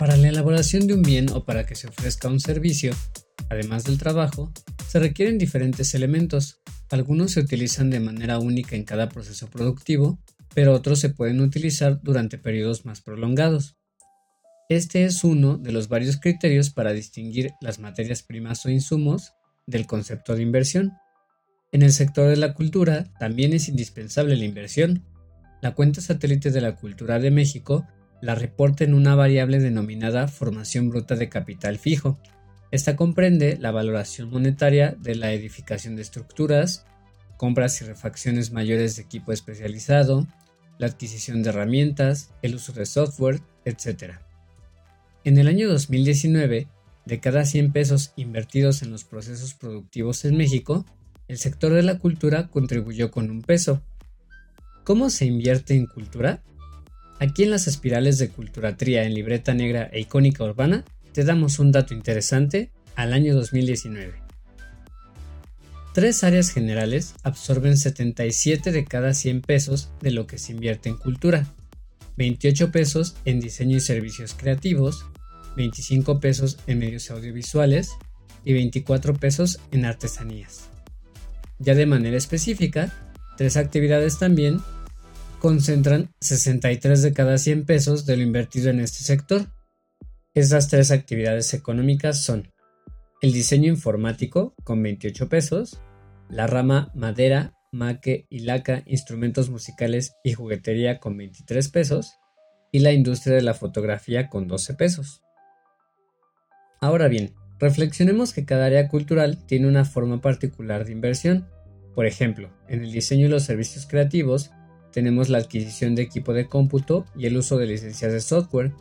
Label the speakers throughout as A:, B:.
A: Para la elaboración de un bien o para que se ofrezca un servicio, además del trabajo, se requieren diferentes elementos. Algunos se utilizan de manera única en cada proceso productivo, pero otros se pueden utilizar durante periodos más prolongados. Este es uno de los varios criterios para distinguir las materias primas o insumos del concepto de inversión. En el sector de la cultura también es indispensable la inversión. La cuenta satélite de la cultura de México la reporta en una variable denominada formación bruta de capital fijo. Esta comprende la valoración monetaria de la edificación de estructuras, compras y refacciones mayores de equipo especializado, la adquisición de herramientas, el uso de software, etc. En el año 2019, de cada 100 pesos invertidos en los procesos productivos en México, el sector de la cultura contribuyó con un peso. ¿Cómo se invierte en cultura? Aquí en las espirales de Culturatría en libreta negra e icónica urbana, te damos un dato interesante al año 2019. Tres áreas generales absorben 77 de cada 100 pesos de lo que se invierte en cultura, 28 pesos en diseño y servicios creativos, 25 pesos en medios audiovisuales y 24 pesos en artesanías. Ya de manera específica, tres actividades también concentran 63 de cada 100 pesos de lo invertido en este sector. Estas tres actividades económicas son el diseño informático con 28 pesos, la rama madera, maque y laca, instrumentos musicales y juguetería con 23 pesos y la industria de la fotografía con 12 pesos. Ahora bien, reflexionemos que cada área cultural tiene una forma particular de inversión. Por ejemplo, en el diseño y los servicios creativos, tenemos la adquisición de equipo de cómputo y el uso de licencias de software.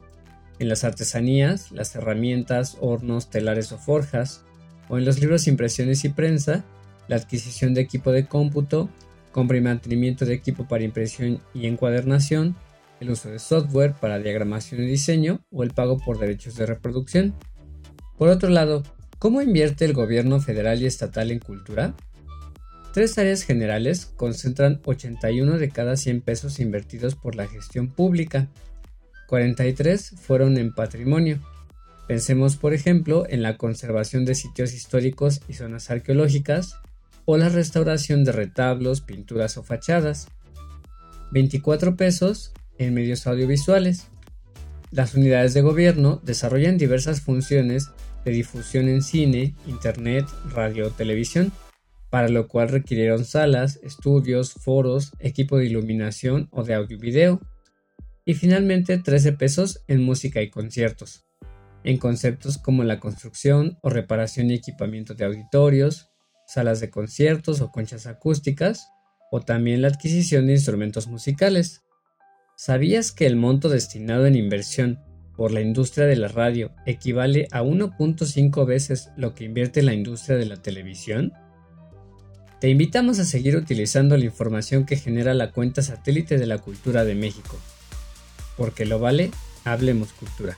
A: En las artesanías, las herramientas, hornos, telares o forjas. O en los libros, impresiones y prensa, la adquisición de equipo de cómputo, compra y mantenimiento de equipo para impresión y encuadernación, el uso de software para diagramación y diseño o el pago por derechos de reproducción. Por otro lado, ¿cómo invierte el gobierno federal y estatal en cultura? Tres áreas generales concentran 81 de cada 100 pesos invertidos por la gestión pública. 43 fueron en patrimonio. Pensemos, por ejemplo, en la conservación de sitios históricos y zonas arqueológicas, o la restauración de retablos, pinturas o fachadas. 24 pesos en medios audiovisuales. Las unidades de gobierno desarrollan diversas funciones de difusión en cine, internet, radio o televisión para lo cual requirieron salas, estudios, foros, equipo de iluminación o de audio y video. Y finalmente 13 pesos en música y conciertos, en conceptos como la construcción o reparación y equipamiento de auditorios, salas de conciertos o conchas acústicas, o también la adquisición de instrumentos musicales. ¿Sabías que el monto destinado en inversión por la industria de la radio equivale a 1.5 veces lo que invierte la industria de la televisión? Te invitamos a seguir utilizando la información que genera la cuenta satélite de la cultura de México. Porque lo vale, hablemos cultura.